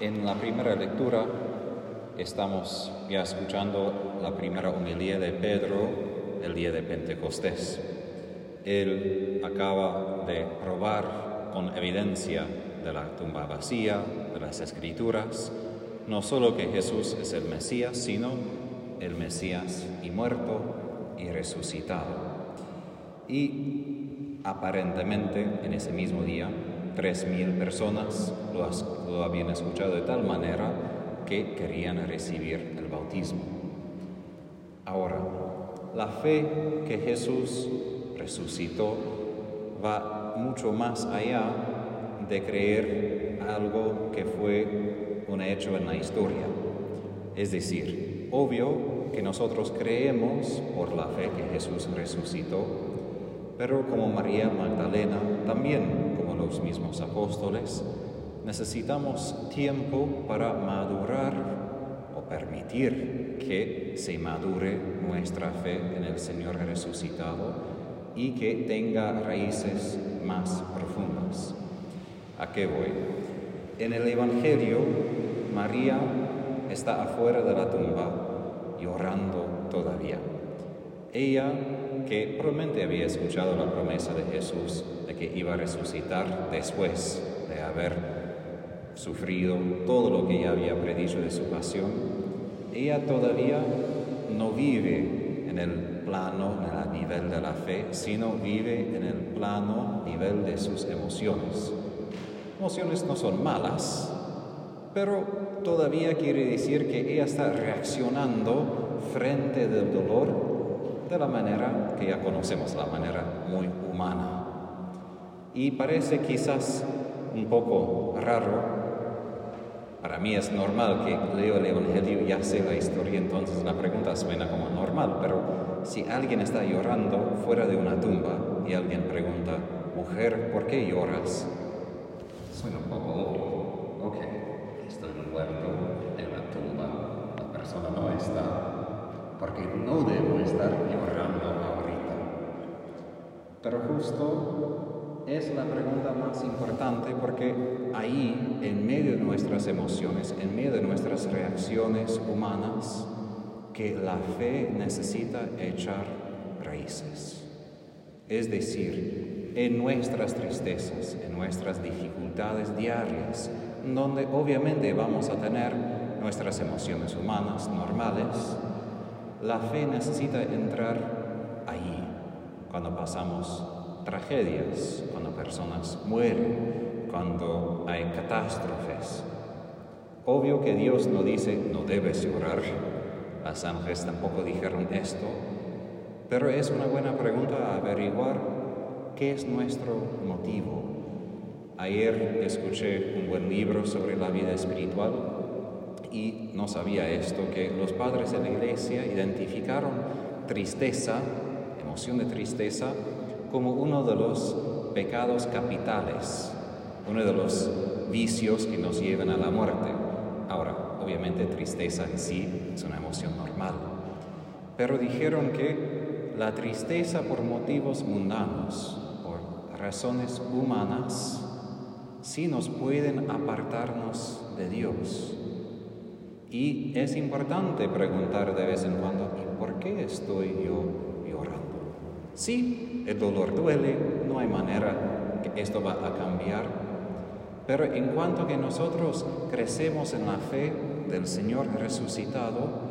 En la primera lectura estamos ya escuchando la primera homilía de Pedro el día de Pentecostés. Él acaba de probar con evidencia de la tumba vacía, de las escrituras, no solo que Jesús es el Mesías, sino el Mesías y muerto y resucitado. Y aparentemente en ese mismo día, tres mil personas lo, lo habían escuchado de tal manera que querían recibir el bautismo. Ahora, la fe que Jesús resucitó va mucho más allá de creer algo que fue un hecho en la historia. Es decir, obvio que nosotros creemos por la fe que Jesús resucitó, pero como María Magdalena, también los mismos apóstoles, necesitamos tiempo para madurar o permitir que se madure nuestra fe en el Señor resucitado y que tenga raíces más profundas. ¿A qué voy? En el Evangelio, María está afuera de la tumba llorando todavía. Ella, que probablemente había escuchado la promesa de Jesús de que iba a resucitar después de haber sufrido todo lo que ella había predicho de su pasión, ella todavía no vive en el plano, en el nivel de la fe, sino vive en el plano, nivel de sus emociones. Emociones no son malas, pero todavía quiere decir que ella está reaccionando frente del dolor de la manera que ya conocemos, la manera muy humana. Y parece quizás un poco raro para mí es normal que leo el Evangelio y ya sé la historia, entonces la pregunta suena como normal, pero si alguien está llorando fuera de una tumba y alguien pregunta, mujer, ¿por qué lloras? Suena un poco obvio. Ok, estoy muerto en la tumba, la persona no está, porque no debo estar llorando ahorita. Pero justo es la pregunta más importante porque ahí, en medio de nuestras emociones, en medio de nuestras reacciones humanas, que la fe necesita echar raíces. Es decir, en nuestras tristezas, en nuestras dificultades diarias, donde obviamente vamos a tener nuestras emociones humanas normales, la fe necesita entrar ahí, cuando pasamos tragedias, cuando personas mueren, cuando hay catástrofes. Obvio que Dios no dice no debes llorar, las ángeles tampoco dijeron esto, pero es una buena pregunta averiguar qué es nuestro motivo. Ayer escuché un buen libro sobre la vida espiritual y no sabía esto, que los padres de la iglesia identificaron tristeza, emoción de tristeza, como uno de los pecados capitales, uno de los vicios que nos llevan a la muerte. Ahora, obviamente tristeza en sí es una emoción normal, pero dijeron que la tristeza por motivos mundanos, por razones humanas, sí nos pueden apartarnos de Dios. Y es importante preguntar de vez en cuando, ¿y por qué estoy yo llorando? Sí, el dolor duele, no hay manera que esto va a cambiar, pero en cuanto que nosotros crecemos en la fe del Señor resucitado,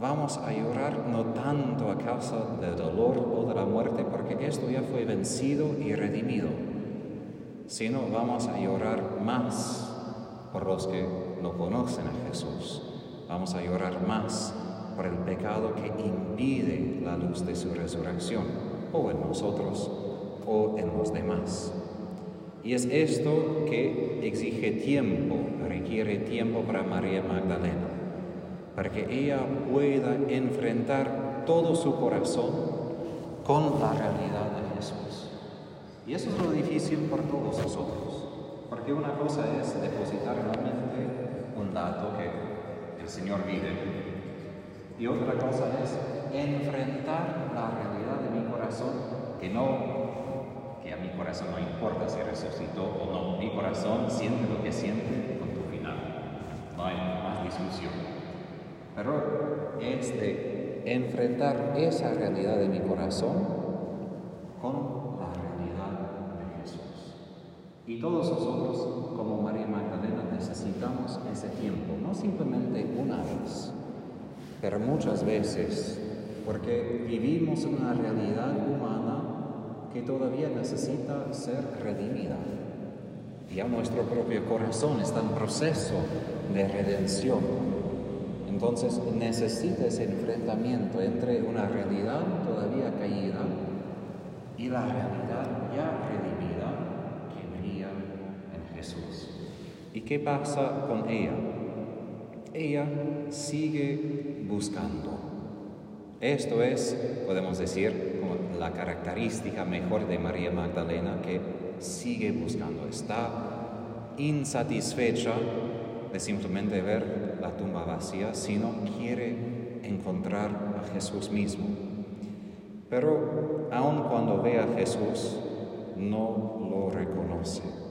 vamos a llorar no tanto a causa del dolor o de la muerte, porque esto ya fue vencido y redimido, sino vamos a llorar más por los que no conocen a Jesús. Vamos a llorar más por el pecado que impide la luz de su resurrección o en nosotros o en los demás. Y es esto que exige tiempo, requiere tiempo para María Magdalena, para que ella pueda enfrentar todo su corazón con la realidad de Jesús. Y eso es lo difícil por todos nosotros, porque una cosa es depositar la mente vive, y otra cosa es enfrentar la realidad de mi corazón, que no, que a mi corazón no importa si resucitó o no, mi corazón siente lo que siente con tu final. no hay más discusión. Pero es de enfrentar esa realidad de mi corazón con la realidad de Jesús. Y todos nosotros, como María Magdalena, necesitamos ese tiempo, no simplemente una vez, pero muchas veces, porque vivimos una realidad humana que todavía necesita ser redimida. Ya nuestro propio corazón está en proceso de redención. Entonces necesita ese enfrentamiento entre una realidad todavía caída y la realidad ya redimida que brilla en Jesús. ¿Y qué pasa con ella? Ella sigue buscando. Esto es, podemos decir, la característica mejor de María Magdalena que sigue buscando. Está insatisfecha de simplemente ver la tumba vacía, sino quiere encontrar a Jesús mismo. Pero aun cuando ve a Jesús, no lo reconoce.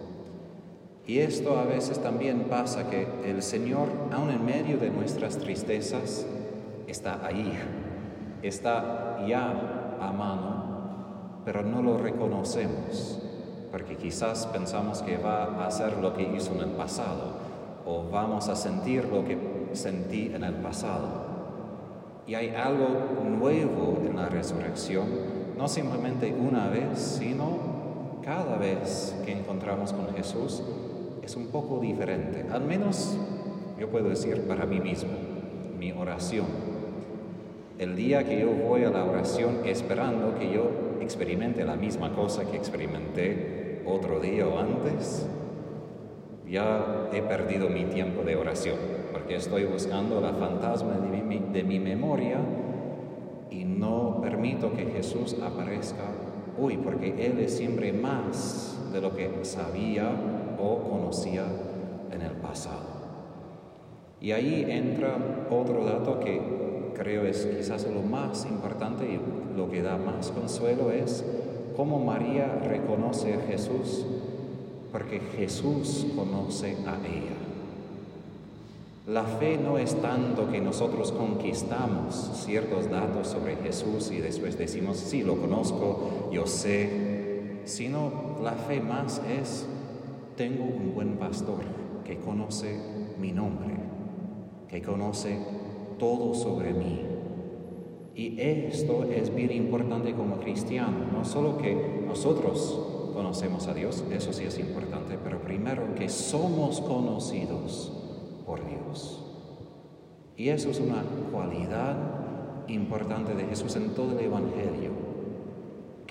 Y esto a veces también pasa que el Señor, aun en medio de nuestras tristezas, está ahí, está ya a mano, pero no lo reconocemos, porque quizás pensamos que va a hacer lo que hizo en el pasado, o vamos a sentir lo que sentí en el pasado. Y hay algo nuevo en la resurrección, no simplemente una vez, sino cada vez que encontramos con Jesús es un poco diferente. Al menos yo puedo decir para mí mismo, mi oración. El día que yo voy a la oración esperando que yo experimente la misma cosa que experimenté otro día o antes, ya he perdido mi tiempo de oración, porque estoy buscando la fantasma de mi, de mi memoria y no permito que Jesús aparezca hoy, porque Él es siempre más de lo que sabía o conocía en el pasado. Y ahí entra otro dato que creo es quizás lo más importante y lo que da más consuelo es cómo María reconoce a Jesús, porque Jesús conoce a ella. La fe no es tanto que nosotros conquistamos ciertos datos sobre Jesús y después decimos, sí, lo conozco, yo sé, sino la fe más es tengo un buen pastor que conoce mi nombre, que conoce todo sobre mí. Y esto es bien importante como cristiano, no solo que nosotros conocemos a Dios, eso sí es importante, pero primero que somos conocidos por Dios. Y eso es una cualidad importante de Jesús en todo el Evangelio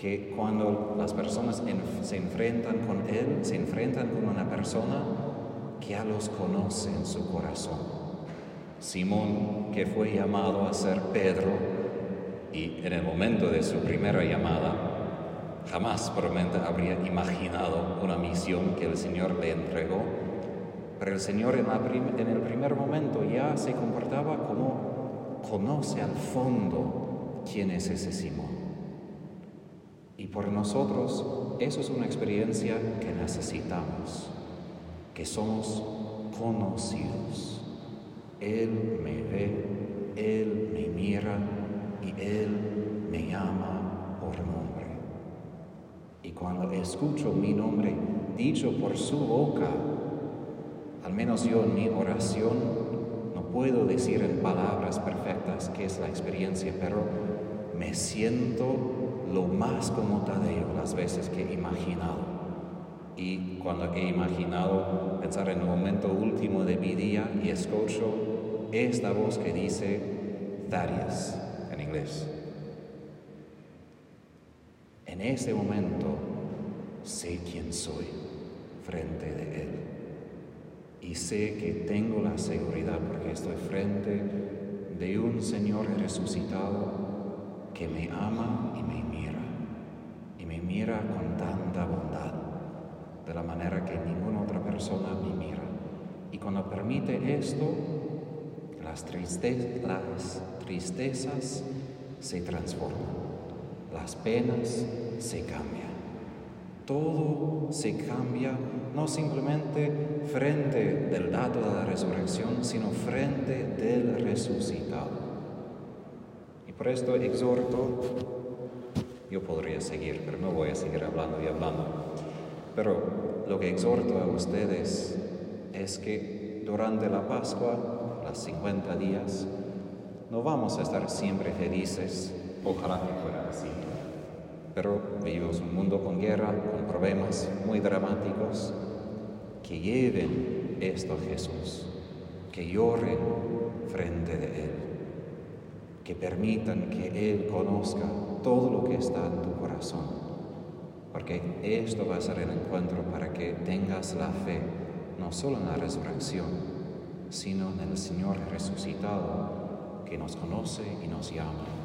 que cuando las personas se enfrentan con Él, se enfrentan con una persona que ya los conoce en su corazón. Simón, que fue llamado a ser Pedro, y en el momento de su primera llamada, jamás probablemente habría imaginado una misión que el Señor le entregó, pero el Señor en, en el primer momento ya se comportaba como conoce al fondo quién es ese Simón. Y por nosotros eso es una experiencia que necesitamos, que somos conocidos. Él me ve, Él me mira y Él me llama por nombre. Y cuando escucho mi nombre dicho por su boca, al menos yo en mi oración no puedo decir en palabras perfectas qué es la experiencia, pero me siento lo más como Tadeo las veces que he imaginado. Y cuando he imaginado pensar en el momento último de mi día y escucho esta voz que dice Thaddeus en inglés. En ese momento sé quién soy frente de Él. Y sé que tengo la seguridad porque estoy frente de un Señor resucitado que me ama y me mira, y me mira con tanta bondad, de la manera que ninguna otra persona me mira. Y cuando permite esto, las, tristezas se transforman, las penas se cambian, todo se cambia no simplemente frente del dato de la resurrección, sino frente del resucitado. Por esto exhorto, yo podría seguir, pero no voy a seguir hablando y hablando, pero lo que exhorto a ustedes es que durante la Pascua, las 50 días, no vamos a estar siempre felices, ojalá que fuera así. Pero vivimos un mundo con guerra, con problemas muy dramáticos, que lleven esto a Jesús, que lloren frente de Él, que permitan que Él conozca todo lo que está en tu corazón, porque esto va a ser el encuentro para que tengas la fe, no solo en la resurrección, sino en el Señor resucitado que nos conoce y nos llama.